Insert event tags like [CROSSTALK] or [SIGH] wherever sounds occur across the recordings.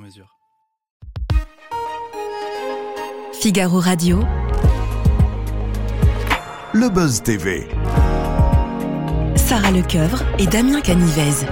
mesure. Figaro Radio. Le Buzz TV. Sarah Lecoeuvre et Damien Canivez.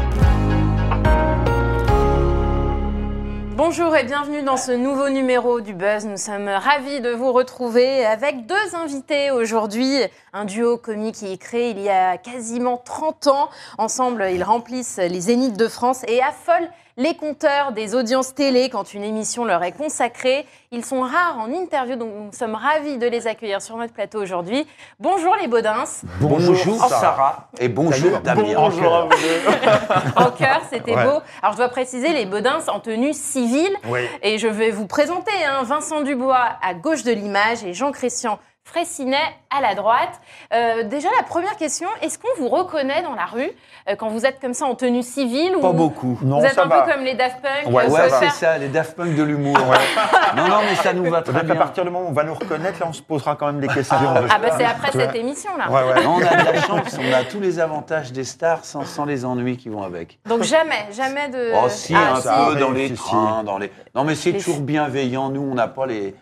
Bonjour et bienvenue dans ce nouveau numéro du Buzz. Nous sommes ravis de vous retrouver avec deux invités aujourd'hui. Un duo comique qui est créé il y a quasiment 30 ans. Ensemble, ils remplissent les zéniths de France et affolent les compteurs des audiences télé quand une émission leur est consacrée. Ils sont rares en interview, donc nous sommes ravis de les accueillir sur notre plateau aujourd'hui. Bonjour les Baudins. Bonjour, Sarah. Et bonjour Damien. Bonjour à vous deux. [LAUGHS] En cœur, c'était Ouais. beau. Alors je dois préciser les Baudins en tenue civile. Oui. Et je vais vous présenter hein, Vincent Dubois à gauche de l'image et Jean-Christian Fraissinet à la droite. Euh, déjà, la première question, est-ce qu'on vous reconnaît dans la rue euh, quand vous êtes comme ça en tenue civile Pas ou beaucoup. Vous êtes un peu comme les Daft Punk Ouais, euh, Ouais, c'est faire- ça, les Daft Punk de l'humour. [LAUGHS] non, non, mais ça nous va très bien. partir du moment où on va nous reconnaître, là, on se posera quand même des questions. Ah bah c'est après cette émission là. Ouais, ouais. Non, [LAUGHS] on a de la chance, on a tous les avantages des stars sans, sans les ennuis qui vont avec. Donc jamais, jamais de... Oh si, Ah, un si. peu dans les si, si. trains, dans les... Non, mais c'est Les- toujours bienveillant. Nous, on n'a pas les...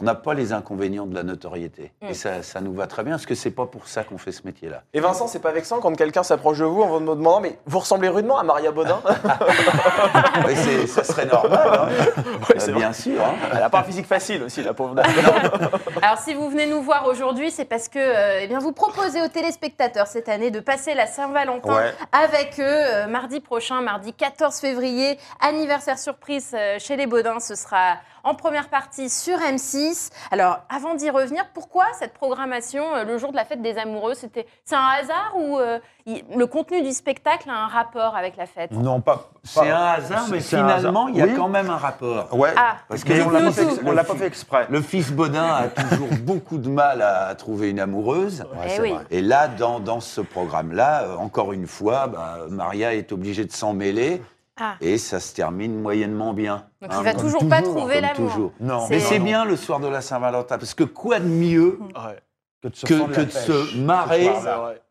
On n'a pas les inconvénients de la notoriété. Mm. Et ça, ça nous va très bien, parce que c'est pas pour ça qu'on fait ce métier-là. Et Vincent, c'est pas vexant quand quelqu'un s'approche de vous en vous demandant mais vous ressemblez rudement à Maria Baudin [LAUGHS] [LAUGHS] Oui, c'est- ça serait normal, hein. [LAUGHS] c'est Euh, bien sûr. hein. Elle a pas un physique facile aussi, la pauvre dame. Alors si vous venez nous voir aujourd'hui, c'est parce que euh, eh bien, vous proposez aux téléspectateurs cette année de passer la Saint-Valentin Ouais. avec eux euh, mardi prochain, mardi 14 février, anniversaire surprise euh, chez les Baudins. Ce sera en première partie sur M6. Alors avant d'y revenir, pourquoi cette programmation euh, le jour de la fête des amoureux C'était c'est un hasard ou euh, il- le contenu du spectacle a un rapport avec la fête? Non, pas. C'est un hasard, mais finalement, il y a Oui. quand même un rapport. Ouais. Ah, Parce que Mais on l'a pas, dites-nous fait, tout. on l'a pas fait exprès. Le fils Baudin a toujours [LAUGHS] beaucoup de mal à trouver une amoureuse. Eh c'est oui. vrai. Et là, dans, dans ce programme-là, euh, encore une fois, bah, Maria est obligée de s'en mêler Ah. et ça se termine moyennement bien. Donc Hein, il va toujours pas trouver l'amour. toujours. Non, Mais C'est- bien le soir de la Saint-Valentin, parce que quoi de mieux Ouais, que de se, que, fendre que la de pêche. se marrer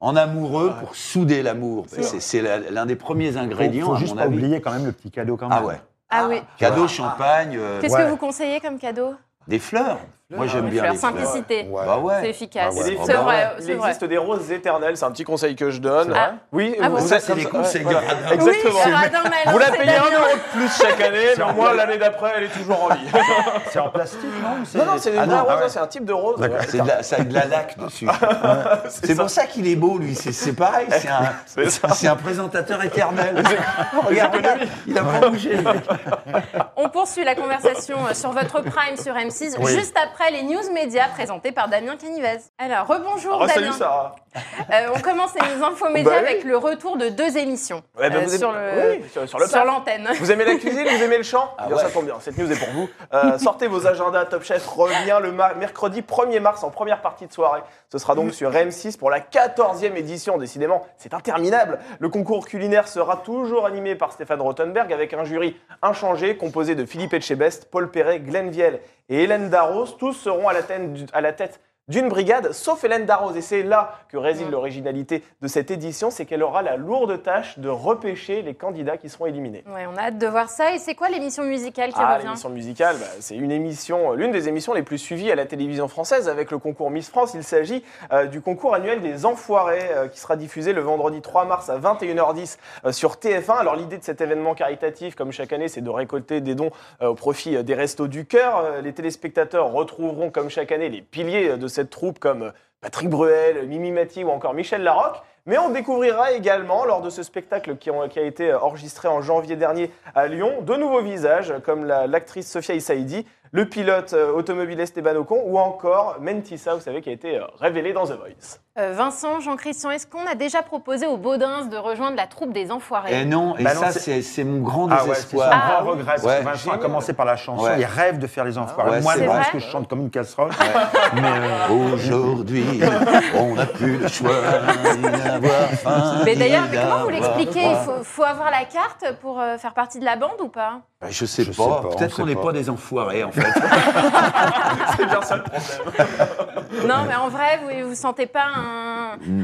en amoureux pour souder l'amour C'est l'un des premiers Faut, ingrédients, faut à juste mon pas avis. oublier quand même le petit cadeau quand même. Ah ouais. Ah oui. Cadeau, champagne, euh, Qu'est-ce Ouais. que vous conseillez comme cadeau? Des fleurs. Moi, j'aime Des bien les simplicité. Ouais. Bah ouais. C'est efficace. Ah ouais. Des Oh C'est bah vrai. Il vrai. existe des roses éternelles, c'est un petit conseil que je donne. Ah. Oui, Ah bon vous Ça, êtes c'est des conseils ouais. de radin. Exactement. Oui, Radin Vous la payez un euro de plus chaque année, mais au moins l'année d'après, elle est toujours en vie. [LAUGHS] C'est en plastique, non Non, non, c'est une Ah vraie non, rose, ah ouais. hein, c'est un type de rose. D'accord. ouais. C'est de la- ça a de la laque [LAUGHS] dessus. c'est pour ça qu'il est beau, lui. C'est- C'est pareil, c'est un, [LAUGHS] présentateur éternel. regarde, il a pas bougé. On poursuit la conversation euh, sur votre prime sur M6 Oui. juste après les news médias présentés par Damien Canivez. Alors, rebonjour Oh, salut Damien. Sarah. [LAUGHS] Euh, on commence les news info médias Bah oui. avec le retour de deux émissions Ouais, bah, euh, vous êtes- sur le oui, sur, l'antenne. Vous aimez la cuisine, vous aimez le chant Ah Bien, ouais. Ça tombe bien, cette news est pour vous. Euh, sortez vos agendas, Top Chef revient le mercredi 1er mars en première partie de soirée. Ce sera donc sur M6 pour la 14e édition, décidément, c'est interminable. Le concours culinaire sera toujours animé par Stéphane Rothenberg avec un jury inchangé composé de Philippe Etchebest, Paul Perret, Glenn Vielle et Hélène Darros. Tous seront à la tête d'une brigade, sauf Hélène Darroze. Et c'est là que réside l'originalité de cette édition, c'est qu'elle aura la lourde tâche de repêcher les candidats qui seront éliminés. Ouais, on a hâte de voir ça. Et c'est quoi l'émission musicale qui Ah, revient l'émission musicale, bah, c'est une émission, l'une des émissions les plus suivies à la télévision française avec le concours Miss France. Il s'agit euh, du concours annuel des Enfoirés euh, qui sera diffusé le vendredi 3 mars à 21h10 euh, sur TF1. Alors l'idée de cet événement caritatif, comme chaque année, c'est de récolter des dons euh, au profit euh, des Restos du Cœur. Euh, les téléspectateurs retrouveront comme chaque année les piliers euh, de cette troupe comme euh, Patrick Bruel, Mimi Mati ou encore Michel Larocque. Mais on découvrira également, lors de ce spectacle qui, a été enregistré en janvier dernier à Lyon, de nouveaux visages, comme la- l'actrice Sophia Issaidi, le pilote euh, automobile Esteban Ocon, ou encore Mentissa, vous savez, qui a été euh, révélé dans The Voice. Euh, Vincent, Jean-Christian, est-ce qu'on a déjà proposé aux Baudins de rejoindre la troupe des Enfoirés? Et non, et Bah ça, c'est- mon grand Ah ouais, c'est son désespoir. Ah, grand regret. parce Ouais. que Vincent a commencé par la chanson. Ouais. Il rêve de faire les enfoirés. Ouais, Moi, c'est je pense que je chante comme une casserole. Mais, euh, [LAUGHS] Aujourd'hui, on n'a plus le choix d'avoir faim. Mais d'ailleurs, comment vous l'expliquez? Il faut, faut avoir la carte pour euh, faire partie de la bande ou pas? Bah, Je sais Je pas. sais pas, Peut-être qu'on n'est pas. pas des enfoirés, en fait. [LAUGHS] [LAUGHS] C'est bien ça le problème. Non, mais en vrai, vous ne sentez pas un,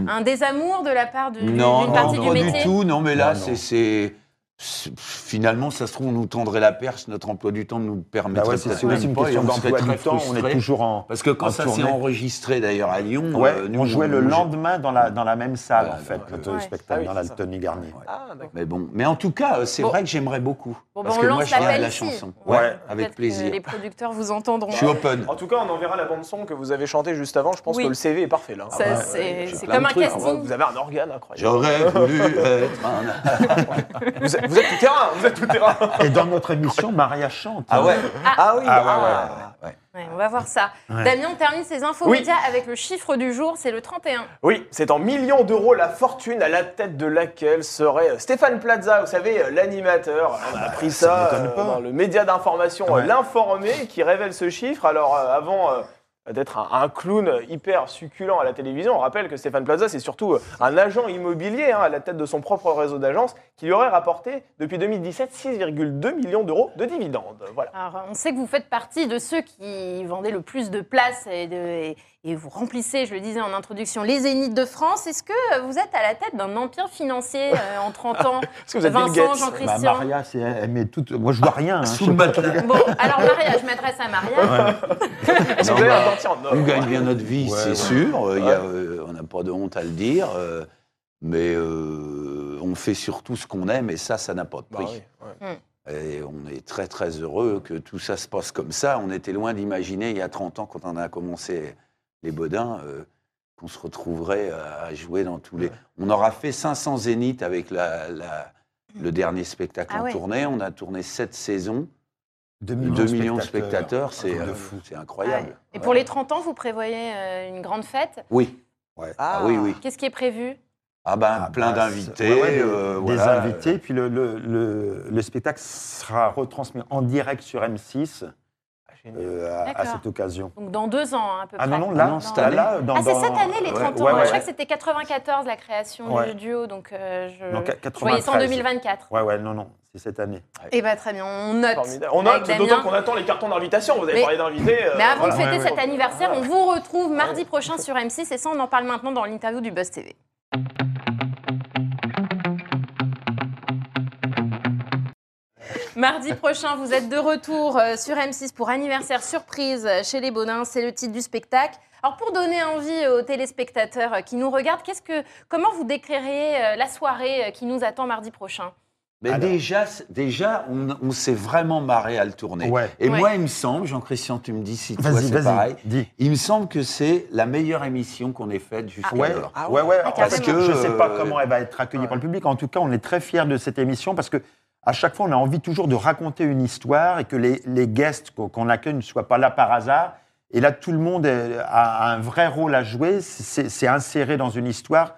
un désamour de la part de- d'une non, non, partie pas du du métier tout. Non, mais là, Non, non. c'est. c'est- Finalement, ça se trouve, on nous tendrait la perche, notre emploi du temps ne nous bah permettrait ouais, peut-être aussi même une pas, et question on serait d'emploi très du temps. On est toujours en. Parce que quand en ça s'est enregistré d'ailleurs à Lyon, Ouais, euh, nous, on jouait le on- lendemain dans la, dans la même salle, Ouais, en fait, ouais, notre ouais. spectacle, Ah oui, dans la. Tony Garnier. Ah. Mais bon, mais en tout cas, euh, c'est Bon. vrai que j'aimerais beaucoup. Bon, parce on que moi, lance je viens de la chanson. Ouais, avec plaisir. Les producteurs vous entendront. Je suis open. En tout cas, on enverra la bande-son que vous avez chantée juste avant. Je pense que le CV est parfait là. Ah bah, c'est ouais, comme un casting. Vous avez un organe incroyable. J'aurais voulu être un. [LAUGHS] Vous êtes, tout terrain, vous êtes tout terrain. [LAUGHS] Et dans notre émission, Maria chante. Ah ouais Ah oui, Ah ouais, Ouais. Ouais, on va voir ça. Ouais. Damien, on termine ses infos Oui. médias avec le chiffre du jour, c'est le 31. Oui, c'est en millions d'euros la fortune à la tête de laquelle serait euh, Stéphane Plaza, vous savez, euh, l'animateur. On a appris ça, euh, dans le média d'information Ouais. L'Informé qui révèle ce chiffre. Alors euh, avant euh, d'être un, clown hyper succulent à la télévision, on rappelle que Stéphane Plaza c'est surtout euh, un agent immobilier hein, à la tête de son propre réseau d'agences qui lui aurait rapporté depuis 2017 6,2 millions d'euros de dividendes. On sait que vous faites partie de ceux qui vendaient le plus de places et, de- et vous remplissez, je le disais en introduction, les Zéniths de France. Est-ce que vous êtes à la tête d'un empire financier euh, en 30 ans [LAUGHS] Est-ce que vous êtes Vincent, Gates Bah, Jean-Christian Maria, c'est, elle met tout. Moi, je vois rien. hein, Sous je le matelas. [LAUGHS] Bon, alors Maria, je m'adresse à Maria. [LAUGHS] Est-ce que vous Non, avez bah, On gagne bien notre vie, Ouais, c'est ouais. sûr. Euh, il y a, Ouais. euh, on n'a pas de honte à le dire. euh, mais euh, on fait surtout ce qu'on aime et ça, ça n'a pas de Bah prix. oui, ouais. Et on est très très heureux que tout ça se passe comme ça. On était loin d'imaginer il y a 30 ans, quand on a commencé les Bodins, euh, qu'on se retrouverait à jouer dans tous les. On aura fait 500 zéniths avec la, la- le dernier spectacle Ah en ouais. tournée. On a tourné 7 saisons, 2 2 millions de spectateurs, c'est euh, c'est incroyable. Ouais. Et pour les 30 ans, vous prévoyez euh, une grande fête? Oui. Ouais. Ah, oui, oui. Qu'est-ce qui est prévu? Ah ben, Ah, plein bah, d'invités. c'est- ouais, ouais, des, euh, des voilà. invités. Puis le, le, le, le spectacle sera retransmis en direct sur M6 Ah, génial. Euh, à, cette occasion. Donc dans deux ans, hein, à peu Ah près. non, non, là, non, cette là, année. là, dans, Ah, c'est cette année les ouais, 30 ans. ouais, Moi, ouais, Je crois que c'était 94 la création Ouais. du duo, donc euh, je, Non, je voyais ça en 93. 2024. Ouais, ouais, non, non, c'est cette année. Eh bien, très bien, on note. Formidable. On note, d'autant qu'on attend les cartons d'invitation. Vous avez Mais- parlé d'invités. euh, Mais avant voilà. de fêter Ouais, ouais. cet anniversaire, on vous retrouve mardi prochain sur M6 et ça, on en parle maintenant dans l'interview du Buzz TV. Mardi prochain, vous êtes de retour euh, sur M6 pour anniversaire surprise chez les Bonins. C'est le titre du spectacle. Alors pour donner envie aux téléspectateurs euh, qui nous regardent, qu'est-ce que, comment vous décrirez euh, la soirée qui nous attend mardi prochain? Mais Alors. déjà, déjà on, on s'est vraiment marré à le tourner. Ouais. Et Ouais. moi, il me semble, Jean-Christian, tu me dis si toi c'est pareil, dis. il me semble que c'est la meilleure émission qu'on ait faite jusqu'à Ouais, l'heure. Ah ouais, ouais, Ah, parce que je ne sais pas comment elle va être accueillie ouais. par le public. En tout cas, on est très fiers de cette émission parce que à chaque fois, on a envie toujours de raconter une histoire et que les, les guests qu'on accueille ne soient pas là par hasard. Et là, tout le monde a un vrai rôle à jouer. C'est inséré dans une histoire.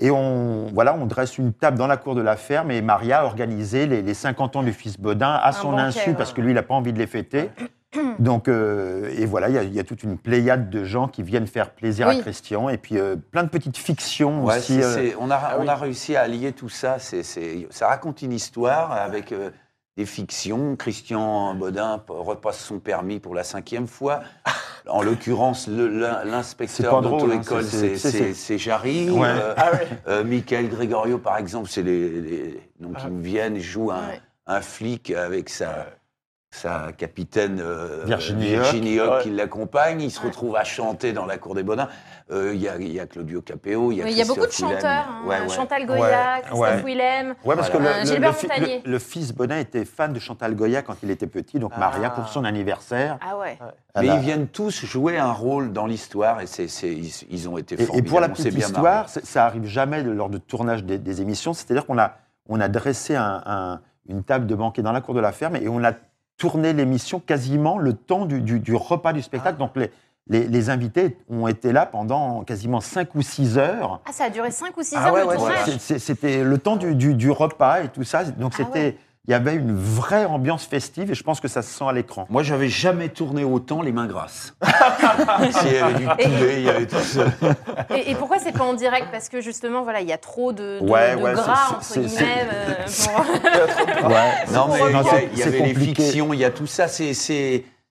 Et on, voilà, on dresse une table dans la cour de la ferme et Maria a organisé les, les 50 ans du fils Baudin à son banquet, insu ouais. parce que lui, il n'a pas envie de les fêter. [CLEARS THROAT] Donc, euh, et voilà, il y a- il y, a toute une pléiade de gens qui viennent faire plaisir Oui. à Christian. Et puis, euh, plein de petites fictions Ouais, aussi. euh, on, a, Ah on oui. a réussi à allier tout ça. Ça raconte une histoire avec euh, des fictions. Christian Baudin repasse son permis pour la cinquième fois. En l'occurrence, l'inspecteur drôle, hein, d'auto-école, c'est- Jarry. Ouais. Euh, Ah euh, Michael Gregorio, par exemple, c'est les, les noms qui Ah. me viennent, joue un, Ouais. un flic avec sa, sa capitaine euh, Virginie Virginie Hoc. Hoc Ouais. qui l'accompagne. Il se Ouais. retrouve à chanter dans la cour des Bonins. Euh, Il y, a, il y a Claudio Capéo, il y a Il y a beaucoup de chanteurs. hein. Ouais, ouais. Chantal Goya, Ouais, Christophe ouais. Willem. Ouais, parce Voilà. que Euh, le, Gilbert le Montagnier. le- le fils Bonin était fan de Chantal Goya quand il était petit, donc Ah. Maria, pour son anniversaire. Ah ouais. Mais ils viennent tous jouer un rôle dans l'histoire et c'est, c'est- ils, ils ont été Et, et formidables. pour la petite histoire, ça arrive jamais lors de tournage des, des émissions. C'est-à-dire qu'on a, on a dressé un- un- une table de banquet dans la cour de la ferme et on a tourné l'émission quasiment le temps du, du- du repas du spectacle. Donc les, les, les invités ont été là pendant quasiment 5 ou 6 heures. Ah, ça a duré 5 ou 6 Ah heures ouais, le ouais, tournage C'était le temps du, du- du repas et tout ça. Donc Ah c'était, ouais. Il y avait une vraie ambiance festive et je pense que ça se sent à l'écran. Moi, j'avais jamais tourné autant les mains grasses. [LAUGHS] S'il y avait du poulet, il y avait tout ça. Et, et pourquoi c'est pas en direct? Parce que justement, voilà, il y a trop de, de- Ouais, de ouais, gras, c'est- entre guillemets. euh, pour- [LAUGHS] Ouais. Non, mais il y a- il avait les compliqué. fictions, il y a tout ça. C'est,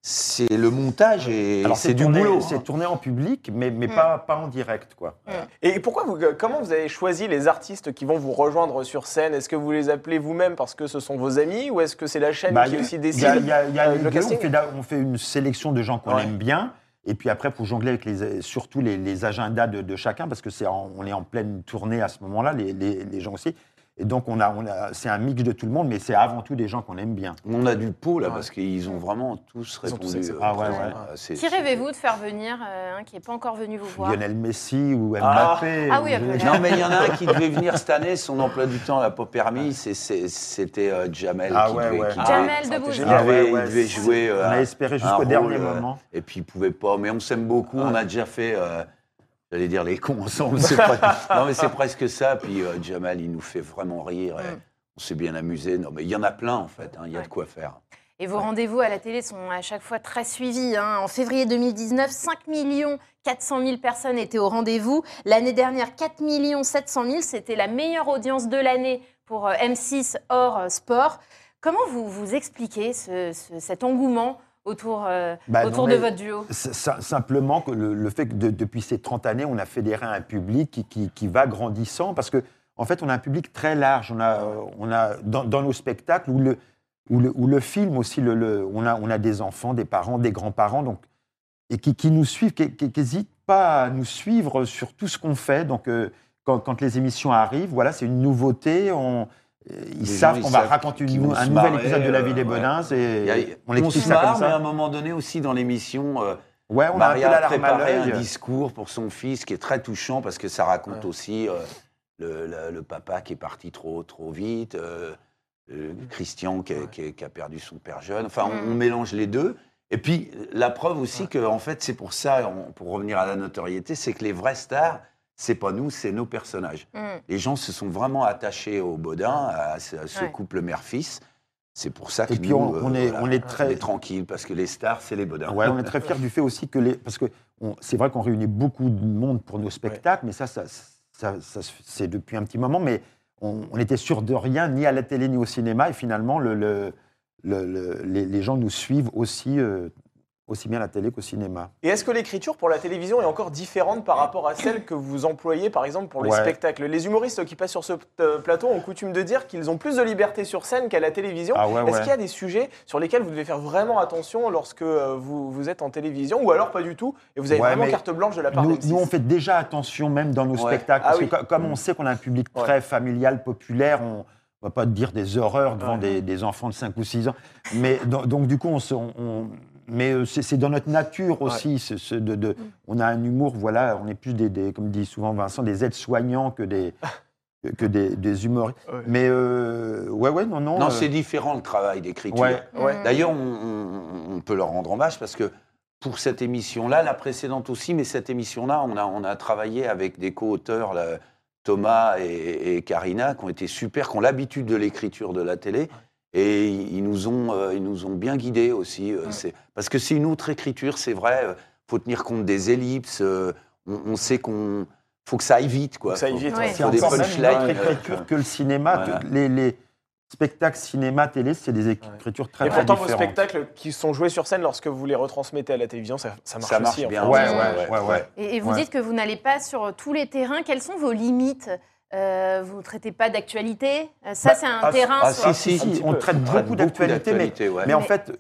c'est, c'est le montage et c'est du tourné- boulot. C'est hein. tourné en public, mais, mais Mm. pas, pas en direct, quoi. Et pourquoi vous, comment vous avez choisi les artistes qui vont vous rejoindre sur scène? Est-ce que vous les appelez vous-même parce que ce sont vos amis ou est-ce que c'est la chaîne Bah, qui il y a- aussi Il y décide a, il y a- il y a euh, les le deux, casting? on, fait, da- on fait une sélection de gens qu'on Ouais. aime bien. Et puis après, pour jongler avec les, surtout les, les agendas de, de chacun, parce que c'est on est en pleine tournée à ce moment-là, les, les- les gens aussi. Et donc, on a, on a, c'est un mix de tout le monde, mais c'est avant tout des gens qu'on aime bien. On a du pot là Ouais. parce qu'ils ont vraiment tous Ils ont tous répondu. euh, Ah ouais, ouais. Ah, c'est- Qui rêvez-vous de faire venir, euh, un qui n'est pas encore venu vous voir? Lionel Messi ou Ah. Mbappé. Ah oui, ou- après. Non, mais il y en a un [LAUGHS] qui devait venir cette année, son emploi du temps n'a pas permis, c'est- c'est- c'était euh, Jamel Ah qui ouais, devait, ouais. qui Ah, devait- Jamel génial. Ah ouais, devait, ouais, il devait jouer. euh, On a espéré jusqu'au rôle, dernier euh, moment. Et puis il pouvait pas. Mais on s'aime beaucoup. On a déjà fait. J'allais dire les cons ensemble. c'est [LAUGHS] pas- non mais c'est presque ça. Puis euh, Jamal, il nous fait vraiment rire. et Mm. On s'est bien amusé. Non mais il y en a plein en fait. hein, Il y a Ouais. de quoi faire. Et vos rendez-vous à la télé sont à chaque fois très suivis. hein. En février 2019, 5 400 000 personnes étaient au rendez-vous. L'année dernière, 4 700 000. C'était la meilleure audience de l'année pour euh, M6 hors euh, sport. Comment vous, vous expliquez ce- ce- cet engouement autour, euh, Bah, autour non, de votre duo Simplement que le, le fait que de- depuis ces 30 années, on a fédéré un public qui, qui- qui va grandissant parce que en fait, on a un public très large. On a, euh, on a dans, dans nos spectacles où le, où le, où le film aussi, le, le- on, a, on a des enfants, des parents, des grands-parents, donc et qui, qui nous suivent, qui n'hésitent pas à nous suivre sur tout ce qu'on fait. Donc, euh, quand, quand les émissions arrivent, voilà, c'est une nouveauté. On, ils Les savent qu'on ils va raconter une- un nouvel épisode de La euh, vie des ouais. Bodins. Et on on explique se ça comme marre, mais à ça. un moment donné aussi dans l'émission, euh, Ouais, on a un peu Maria a préparé un discours pour son fils qui est très touchant parce que ça raconte Ouais. aussi euh, le, le- le papa qui est parti trop, trop vite, euh, euh, Christian qui a, qui a- qui a perdu son père jeune. Enfin, on, Mm. on mélange les deux. Et puis, la preuve aussi que, en fait, c'est pour ça, on- pour revenir à la notoriété, c'est que les vraies stars, c'est pas nous, c'est nos personnages. Mm. Les gens se sont vraiment attachés au Baudin, à ce, à ce Ouais. couple mère-fils. C'est pour ça que Et puis, nous, on- on est- on est très- tranquille parce que les stars, c'est les Baudins. Ouais, on est [LAUGHS] très fiers du fait aussi que les. Parce que c'est vrai qu'on réunit beaucoup de monde pour nos spectacles, mais ça, ça, ça- ça c'est depuis un petit moment, mais on, on était sûr de rien, ni à la télé, ni au cinéma, et finalement, le, le- le- le- les, les gens nous suivent aussi, euh, aussi bien à la télé qu'au cinéma. Et est-ce que l'écriture pour la télévision est encore différente par rapport à celle que vous employez par exemple pour les Ouais. spectacles? Les humoristes qui passent sur ce euh, plateau ont coutume de dire qu'ils ont plus de liberté sur scène qu'à la télévision. Ah ouais, Est-ce ouais. qu'il y a des sujets sur lesquels vous devez faire vraiment attention lorsque euh, vous, vous êtes en télévision ou alors pas du tout et vous avez vraiment carte blanche de la part Nous, d'M6 nous, on fait déjà attention même dans nos spectacles, Ah parce oui. que co- comme on sait qu'on a un public très familial, populaire, on ne va pas dire des horreurs devant des, des enfants de 5 ou 6 ans. Mais donc, donc, du coup, on, se- on- on- mais euh, c'est dans notre nature aussi. ce- ce- de, de- on a un humour, voilà, on est plus des, des- comme dit souvent Vincent, des aides-soignants que des que- des, des humoristes. Ouais. Mais euh, ouais, ouais, non, non. Non, euh, c'est différent le travail d'écriture. Ouais. Ouais. Mm. D'ailleurs, on, on- on peut leur rendre hommage parce que pour cette émission-là, la précédente aussi, mais cette émission-là, on a, on a travaillé avec des co-auteurs, Thomas et, et Karina, qui ont été super, qui ont l'habitude de l'écriture de la télé. Et ils nous ont, euh, ils nous ont bien guidés aussi. euh, c'est- Parce que c'est une autre écriture, c'est vrai. Il faut tenir compte des ellipses. euh, on, on sait qu'on faut que ça aille vite. Quoi. Faut que ça aille vite, Ouais. ouais. c'est encore même une autre euh, écriture que le cinéma. Voilà. les, les spectacles cinéma, télé, c'est des écritures très, Et très pourtant, vos spectacles qui sont joués sur scène, lorsque vous les retransmettez à la télévision, ça, ça marche Ça marche aussi. en bien. fait. Ouais, ouais, ouais, ouais. Et, et vous Ouais. dites que vous n'allez pas sur tous les terrains. Quelles sont vos limites Euh, Vous ne traitez pas d'actualité? Euh, Ça, Bah, c'est un ah, terrain. ah, sur- si, si, Si, on traite On beaucoup d'actualité, mais, d'actualité, ouais. mais en fait,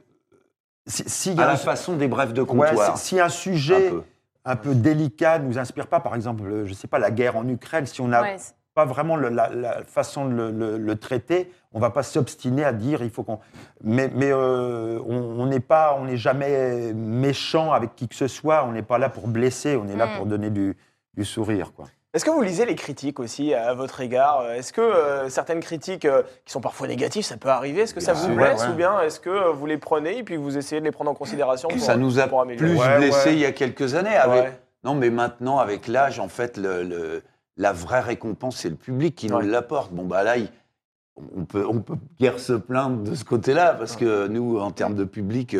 si- s'il y a À la un- façon des brefs de ouais, comptoir. si, si un un sujet peu. un peu délicat nous inspire pas, par exemple, le- je sais pas, la guerre en Ukraine, si on n'a Ouais, pas vraiment le- la, la façon de le, le- le traiter, on va pas s'obstiner à dire il faut qu'on. Mais, mais euh, on on n'est pas, on n'est jamais méchant avec qui que ce soit. On n'est pas là pour blesser. On est là Mm. pour donner du, du sourire, quoi. Est-ce que vous lisez les critiques aussi à votre égard? Est-ce que euh, certaines critiques euh, qui sont parfois négatives, ça peut arriver? Est-ce que ça vous sûr, blesse ouais. ou bien est-ce que euh, vous les prenez et puis vous essayez de les prendre en considération pour, Ça nous a pour plus Ouais, blessé ouais. il y a quelques années. Avec... Ouais. Non, mais maintenant, avec l'âge, en fait, le, le- la vraie récompense, c'est le public qui Ouais. nous l'apporte. Bon, bah là, il- on peut, on peut guère se plaindre de ce côté-là, parce que nous, en termes de public,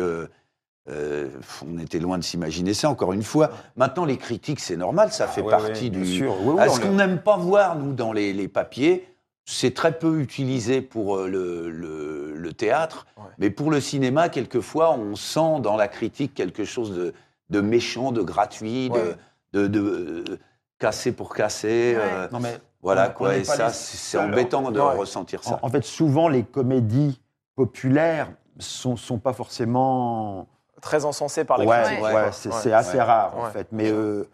euh, on était loin de s'imaginer ça, encore une fois. Maintenant, les critiques, c'est normal, ça fait Ah ouais, partie ouais, bien du... sûr. Oui, oui, Ah, ce qu'on n'aime pas voir, nous, dans les, les papiers, c'est très peu utilisé pour euh, le, le- le théâtre, Ouais. mais pour le cinéma, quelquefois, on sent dans la critique quelque chose de, de méchant, de gratuit, de- Ouais. de, de, euh, casser pour casser. Ouais. euh, Non, mais voilà, on- quoi. Et ça, les c'est seuls. embêtant de Ouais. ressentir ça. En, en fait, souvent, les comédies populaires sont, sont pas forcément. Très encensé par la ouais, critique. ouais, c'est assez Ouais. rare, en fait. Mais. euh,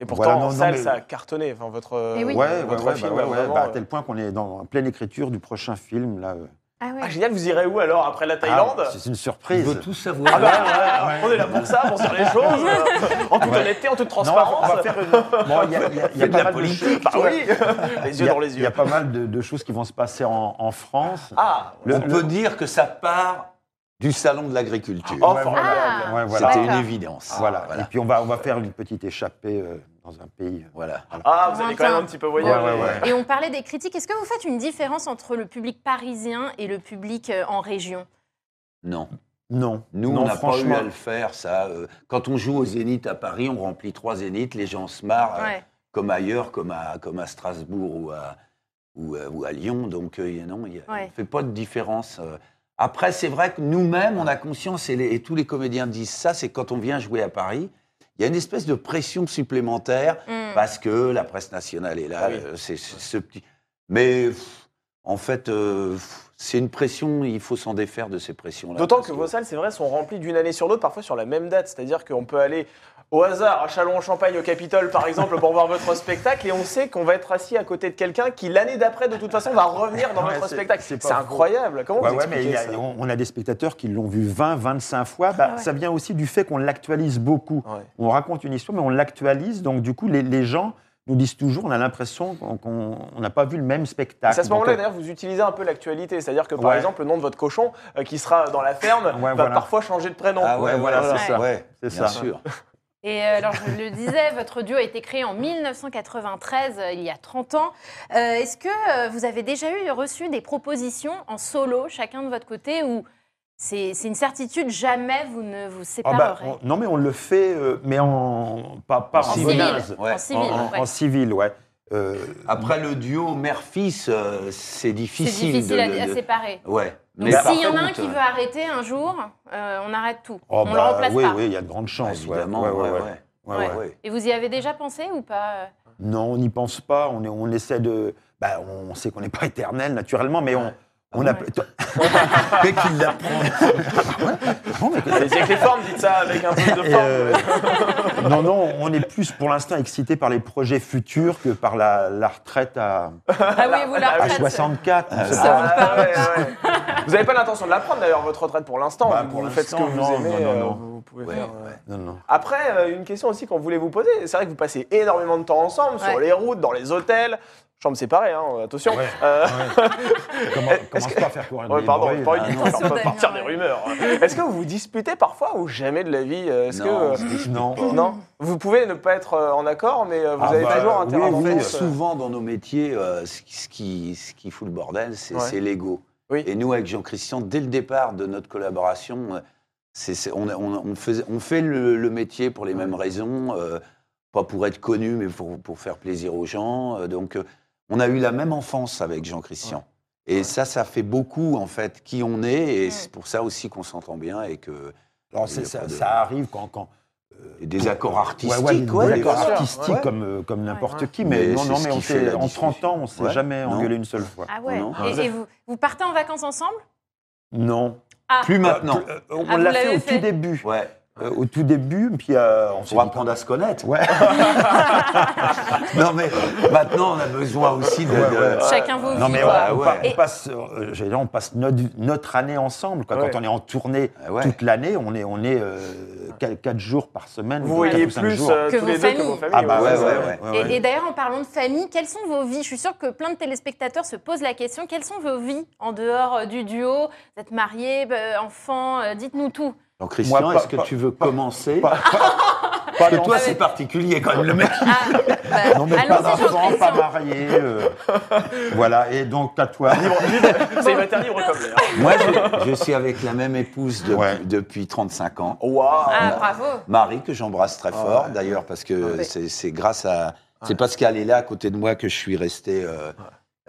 Et pourtant, Voilà, en non, non, salle, mais- ça a cartonné. Enfin, votre, oui. ouais, ouais, votre ouais, film, bah ouais, ouais, vraiment, bah, à tel point qu'on est dans, en pleine écriture du prochain film. Là. euh. Ah ouais. Ah, génial, vous irez où alors après la Thaïlande? Ah, c'est une Il surprise. veut tout savoir. Ah bah, on est là pour ça, pour dire les [LAUGHS] choses, euh, en toute honnêteté, en toute transparence. Bon, il y a, il y a- il y a de pas la mal de politique, choses. Oui, [LAUGHS] les Il yeux y a- dans les Il y a yeux. pas mal de, de choses qui vont se passer en, en France. Ah, Le- on peut dire que ça part du salon de l'agriculture. oh, Ouais. Ah. Ouais, voilà. C'était une évidence. Voilà. Voilà. Et puis on va, on va faire une petite échappée euh, dans un pays. Voilà. Ah, vous allez quand même un petit peu voyager. Ouais, ouais, ouais. Et on parlait des critiques. Est-ce que vous faites une différence entre le public parisien et le public euh, en région? Non. Non. Nous, non, on n'a pas eu à le faire, ça. Euh, Quand on joue au Zénith à Paris, on remplit trois Zéniths, les gens se marrent, euh, comme ailleurs, comme à, comme à Strasbourg ou à, ou, à- ou à Lyon. Donc, euh, non, il Ouais. ne fait pas de différence. Après, c'est vrai que nous-mêmes, on a conscience, et, les- et tous les comédiens disent ça, c'est quand on vient jouer à Paris, il y a une espèce de pression supplémentaire Hmm. parce que la presse nationale est là. Ah oui. euh, c'est ce petit. Mais pff, en fait, euh, c'est une pression. Il faut s'en défaire de ces pressions-là. D'autant parce que vos salles, c'est vrai, sont remplies d'une année sur l'autre, parfois sur la même date. C'est-à-dire qu'on peut aller au hasard à Châlons-en-Champagne, au Capitole, par exemple, pour voir votre spectacle, et on sait qu'on va être assis à côté de quelqu'un qui, l'année d'après, de toute façon, va revenir dans [LAUGHS] Ouais, votre spectacle. c'est incroyable. Comment Ouais, vous ouais, mais a- ça on, on a des spectateurs qui l'ont vu 20, 25 fois. Bah, Ah ouais. Ça vient aussi du fait qu'on l'actualise beaucoup. Ouais. On raconte une histoire, mais on l'actualise. Donc, du coup, les, les gens nous disent toujours, on a l'impression qu'on qu'on- on n'a pas vu le même spectacle. C'est à ce moment-là, euh, d'ailleurs, vous utilisez un peu l'actualité. C'est-à-dire que, par Ouais. exemple, le nom de votre cochon, euh, qui sera dans la ferme, va voilà. parfois changer de prénom. Ah ouais, Ouais, voilà, c'est ça. Ouais, C'est bien ça. sûr. [LAUGHS] Et euh, alors, je le disais, votre duo a été créé en 1993, euh, il y a 30 ans. Euh, Est-ce que euh, vous avez déjà eu reçu des propositions en solo, chacun de votre côté, ou c'est une certitude, jamais vous ne vous ah bah, séparerez on- non, mais on le fait, euh, mais en pas, pas En en, civil. Ouais. En civil, En, en- ouais. en civil, ouais. Euh, Après le duo mère-fils, euh, c'est C'est difficile. difficile de, à, séparer. Ouais. Mais s'il y en a un qui veut arrêter un jour, euh, on arrête tout. oh, on le bah, remplace oui, pas. oui, il y a de grandes chances. ouais. évidemment, Ouais, ouais, ouais, ouais. ouais. Ouais, Ouais. ouais. Ouais. Et vous y avez déjà pensé ou pas Non, on n'y pense pas. On, est- on essaie de. Bah, on sait qu'on n'est pas éternel, naturellement, mais on. On a... Toi- [LAUGHS] Dès qu'il l'apprend. C'est avec les formes, dites ça, avec un peu de forme. euh, non, non, on est plus pour l'instant excité par les projets futurs que par la, la retraite à, Ah oui, vous la à retraite. 64. on sait Ça pas. Ah, parle. ouais, ouais. Vous n'avez pas l'intention de la prendre d'ailleurs, votre retraite pour l'instant. Bah, vous, faites ce que vous non, aimez. non, non, euh, non. Vous pouvez Ouais, faire, ouais. Non, non. Après, euh, une question aussi qu'on voulait vous poser. C'est vrai que vous passez énormément de temps ensemble, sur les routes, dans les hôtels. Chambre séparée, hein, attention. Ouais. Euh, [LAUGHS] Comment, Est-ce commence que- pas à faire courir ouais, des pardon, bruits, pas là. non. on peut partir des ouais. rumeurs. Est-ce que vous vous disputez parfois ou jamais de la vie Est-ce Non, que dispute Non. Vous pouvez ne pas être euh, en accord, mais euh, vous Ah avez bah, toujours un oui, terrain oui, d'entente. fait, souvent dans nos métiers, euh, ce, qui, ce qui- ce qui fout le bordel, c'est Ouais. c'est l'ego. Oui. Et nous, avec Jean-Christian, dès le départ de notre collaboration, euh, c'est- c'est- on, on- on faisait- on fait le, le métier pour les mêmes raisons, euh, pas pour être connu, mais pour, pour faire plaisir aux gens. euh, donc, euh, on a eu la même enfance avec Jean-Christian. Et ça, ça fait beaucoup, en fait, qui on est. Et c'est pour ça aussi qu'on s'entend bien et que Alors, ça, pas de- ça arrive quand. quand et des accords ouais, artistiques. ouais, des accords artistiques Ouais. comme, euh, comme n'importe Ouais. qui, mais, Mais non, non, mais on fait s'est- en 30 discussion. ans, on s'est Ouais. jamais Non. engueulé une seule fois. Ah ouais. Non. Et, et vous, vous partez en vacances ensemble? Non. Ah, Plus maintenant. Euh, on Ah, l'a fait au fait. tout début. Ouais. Euh, au tout début, puis euh, on Pour dit- apprendre à se connaître. Ouais. [LAUGHS] Non, mais maintenant, on a besoin aussi de. de- Chacun vos Non vies, mais on, on Et- passe, euh, j'allais dire, on passe notre, notre année ensemble. quoi. Ouais. Quand on est en tournée Ah ouais. toute l'année, on est, on est euh, quatre, jours par semaine. Vous voyez plus jours. euh, Que tous vos les deux que familles. vos familles. Ah bah ouais, ouais, ouais, ouais. ouais, ouais. Et, et d'ailleurs, en parlant de famille, quelles sont vos vies? Je suis sûre que plein de téléspectateurs se posent la question quelles sont vos vies en dehors du duo? Vous êtes mariés, enfants Dites-nous tout. Donc, Christian, est-ce que pas- tu veux commencer Pas, pas- pas Parce que toi, c'est particulier quand même, le mec. Ah, bah, Non mais pas Jean-Christian. pas mariés. euh, voilà, et donc à toi. Célibataire [LAUGHS] libre comme l'air. Moi, je, je suis avec la même épouse depuis, Ouais. depuis 35 ans. Waouh Ah, bravo. Marie, que j'embrasse très fort, ouais. d'ailleurs, parce que c'est c'est grâce à. C'est parce qu'elle est là à côté de moi que je suis resté euh,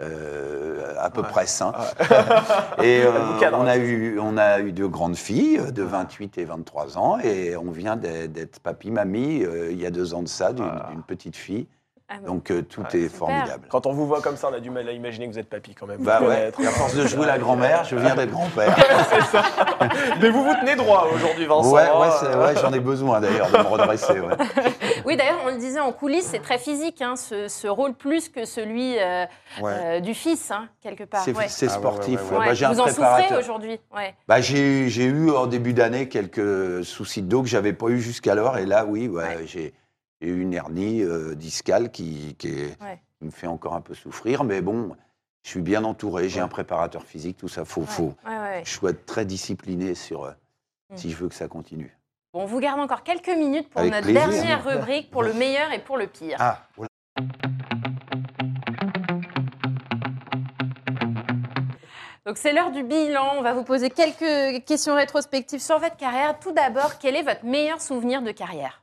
euh, à peu Ouais. près sain. [LAUGHS] et euh, [LAUGHS] on, a eu, on a eu deux grandes filles euh, de 28 et 23 ans, et on vient d'être papy-mamie euh, il y a deux ans de ça, d'une Ah. petite fille. Ah, bon. Donc euh, tout Ouais, est super. formidable. Quand on vous voit comme ça, on a du mal à imaginer que vous êtes papy quand même. Bah ouais, à force de jouer la grand-mère, je viens d'être grand-père. [LAUGHS] c'est ça. Mais vous vous tenez droit aujourd'hui, Vincent. Ouais, ouais, hein. ouais, j'en ai besoin d'ailleurs de me redresser. [LAUGHS] Oui, d'ailleurs, on le disait en coulisses, c'est très physique, hein, ce, ce rôle plus que celui euh, Ouais. euh, du fils, hein, quelque part. C'est Ouais. c'est Ah ouais, sportif. ouais, ouais, ouais. Ouais. Bah, j'ai un Vous en souffrez aujourd'hui ouais. Bah, j'ai eu en début d'année quelques soucis de dos que j'avais pas eu jusqu'alors. Et là, oui, ouais, Ouais. j'ai eu une hernie euh, discale qui, qui, est- Ouais. qui me fait encore un peu souffrir. Mais bon, je suis bien entouré. J'ai un préparateur physique, tout ça. Faut, Ouais. faut, Ouais, ouais. je sois très discipliné sur euh, Mm. si je veux que ça continue. Bon, on vous garde encore quelques minutes pour Avec notre plaisir. dernière rubrique, pour le meilleur et pour le pire. Ah, voilà. Donc c'est l'heure du bilan. On va vous poser quelques questions rétrospectives sur votre carrière. Tout d'abord, quel est votre meilleur souvenir de carrière?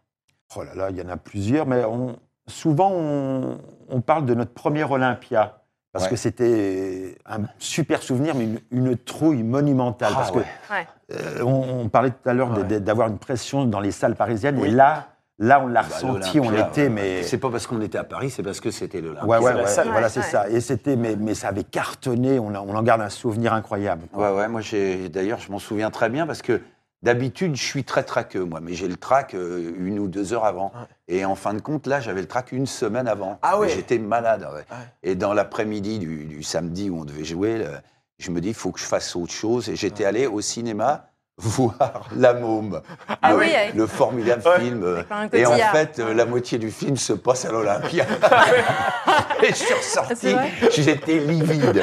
Oh là là, il y en a plusieurs, mais on- souvent on, on parle de notre premier Olympia. Parce Ouais. que c'était un super souvenir, mais une, une trouille monumentale. Ah parce ouais. Ouais. que euh, on, on parlait tout à l'heure d'avoir une pression dans les salles parisiennes, Oui. et là, là on l'a Bah, ressenti, on l'Olympia, l'était, ouais. mais C'est pas parce qu'on était à Paris, c'est parce que c'était le ouais, ouais, ouais, voilà, c'est ouais. ça. Et c'était, mais, mais ça avait cartonné. On, a- on en garde un souvenir incroyable. quoi. Ouais, ouais, moi, j'ai- d'ailleurs, je m'en souviens très bien parce que d'habitude, je suis très traqueux, moi, mais j'ai le trac euh, une ou deux heures avant. Et en fin de compte, là, j'avais le trac une semaine avant. Ah ouais. J'étais malade. ouais. Ouais. Et dans l'après-midi du, du samedi où on devait jouer, là, je me dis, il faut que je fasse autre chose. Et j'étais allé au cinéma voir [LAUGHS] La Môme, Ah le, oui, avec- le formidable Ouais. film. euh, Et en fait, euh, la moitié du film se passe à l'Olympia. [LAUGHS] [LAUGHS] et je suis ressorti, j'étais livide.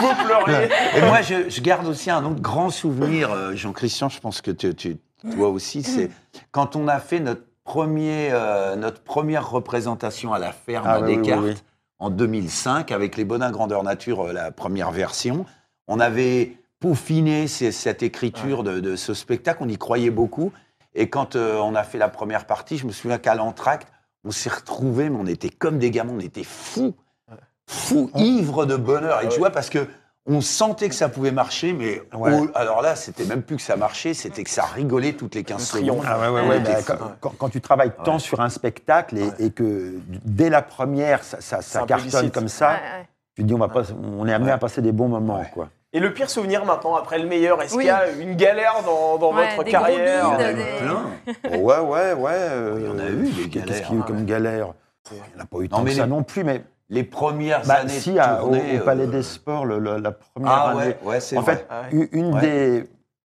Vous pleuriez. Et moi, je, je garde aussi un autre grand souvenir, euh, Jean-Christian, je pense que tu, tu- toi aussi, c'est quand on a fait notre, premier, euh, notre première représentation à la ferme Ah à Descartes oui, oui. en 2005 avec les Bonins Grandeur Nature, euh, la première version. On avait peaufiné ces- cette écriture de, de ce spectacle, on y croyait beaucoup. Et quand euh, on a fait la première partie, je me souviens qu'à l'entracte, on s'est retrouvés, mais on était comme des gamins, on était fous, fous, ivres de bonheur. Et tu vois, parce que on sentait que ça pouvait marcher, mais Ouais. oh, alors là, c'était même plus que ça marchait, c'était que ça rigolait toutes les 15 Le triomphe. secondes. Ah ouais, ouais, On ouais, était bah, fous. quand, quand- quand tu travailles tant sur un spectacle et, Ouais. et que dès la première, ça, cartonne comme ça, Ouais, ouais. tu te dis on, va pas, on est amené Ouais. à passer des bons moments. Ouais. Quoi. Et le pire souvenir maintenant, après le meilleur, est-ce Oui. qu'il y a une galère dans, dans Ouais, votre des gros carrière bides, Il y en a eu des- plein. [LAUGHS] ouais, ouais, ouais. euh, Il y en a eu, des Qu'est-ce galères, qu'il y a eu comme ouais. galère Il n'y en a pas eu Non, tant mais que ça les- non plus, mais Les premières bah, années si, de au, au Palais euh, des Sports, le- le- la première Ah année. ouais, ouais, En vrai. fait, Ah ouais. une, des,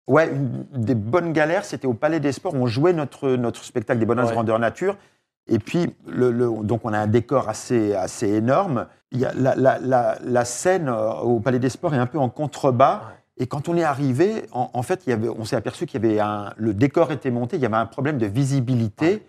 ouais, une des bonnes galères, c'était au Palais des Sports. On jouait notre, notre spectacle des bonnes Ouais. grandeur nature. Et puis, le, le- donc, on a un décor assez, assez énorme. Il y a la, la- la- la scène euh, au Palais des Sports est un peu en contrebas. Et quand on est arrivé, en, en fait, il y avait, on s'est aperçu qu'il y avait un, le décor était monté, il y avait un problème de visibilité.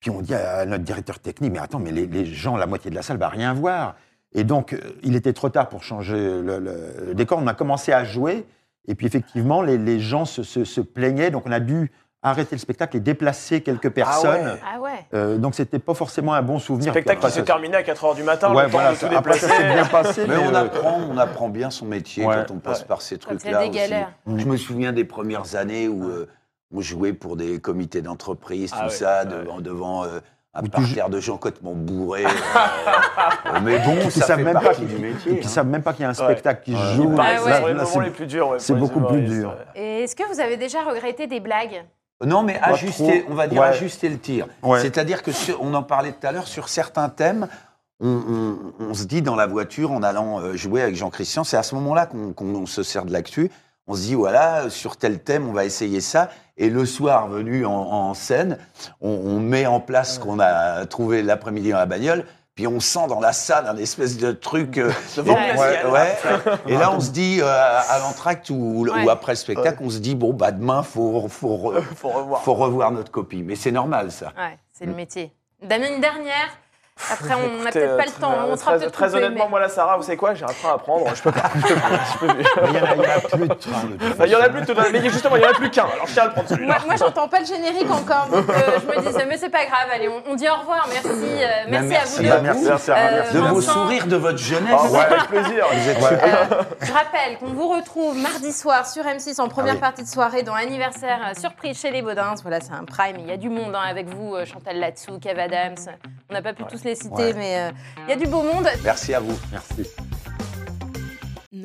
Puis on dit à notre directeur technique, mais attends, mais les, les gens, la moitié de la salle va rien voir. Et donc, euh, il était trop tard pour changer le, le- le décor. On a commencé à jouer. Et puis, effectivement, les, les gens se, se- se plaignaient. Donc, on a dû arrêter le spectacle et déplacer quelques personnes. ouais. Ah ouais. Euh, donc, c'était pas forcément un bon souvenir. Spectacle Puis qui se terminait à 4h du matin, Ouais, le temps voilà, de tout après, ça s'est bien passé. Mais on euh, apprend, on apprend bien son métier Ouais. quand on passe Ouais. par ces Quand il y a trucs-là des aussi. galères. Je me souviens des premières années où euh, on jouait pour des comités d'entreprise, tout Ah ouais, ça, ouais. devant, devant euh, un tu parterre de gens complètement bourrés. [LAUGHS] euh, mais bon, Qui ça savent fait même partie du métier. qui hein. savent même pas qu'il y a un Ouais. spectacle qui se joue. Ah c'est beaucoup plus dur. Et est-ce que vous avez déjà regretté des blagues? Non, mais Pas ajuster, trop. on va dire Ouais. ajuster le tir. Ouais. C'est-à-dire que sur- on en parlait tout à l'heure sur certains thèmes. On, on- on se dit dans la voiture en allant euh, jouer avec Jean-Christian, c'est à ce moment-là qu'on qu'on se sert de l'actu. On se dit voilà sur tel thème on va essayer ça et le soir venu en, en scène, on, on met en place ce qu'on a trouvé l'après-midi dans la bagnole. Puis on sent dans la salle un espèce de truc. euh, [LAUGHS] et- glacial. ouais, et là, on se dit, euh, à l'entracte ou, après le spectacle, on se dit, bon, bah, demain, faut, faut, [LAUGHS] Faut revoir. faut revoir notre copie. Mais c'est normal, ça. C'est le métier. Damien, une dernière. Après, on n'a peut-être pas le temps. très- On sera très, peut-être très coupé, honnêtement, mais- moi, la Sarah, vous savez quoi? J'ai un train à prendre. Je peux pas. je peux plus, je peux plus. Mais Il n'y en, a- il y en a plus de train. Il y en a plus de. Mais justement, il n'y en a plus qu'un. Alors je tiens à le prendre celui-là. Moi, moi j'entends pas le générique encore, donc euh, je me disais, mais c'est pas grave, allez, on, on dit au revoir, merci, euh, merci, à merci vous deux. à Merci, Sarah, Euh, merci. De vos sourires, de votre jeunesse. Ah ouais, avec plaisir. Vous êtes Ouais. super. Euh, je rappelle qu'on vous retrouve mardi soir sur M6 en première Ah oui. partie de soirée dans Anniversaire surprise chez les Baudins. Voilà, c'est un prime. Il y a du monde hein, avec vous, Chantal Latsou, Kev Adams. On n'a pas pu tous les citer, Ouais. mais euh, il y a du beau monde. Merci à vous. Merci.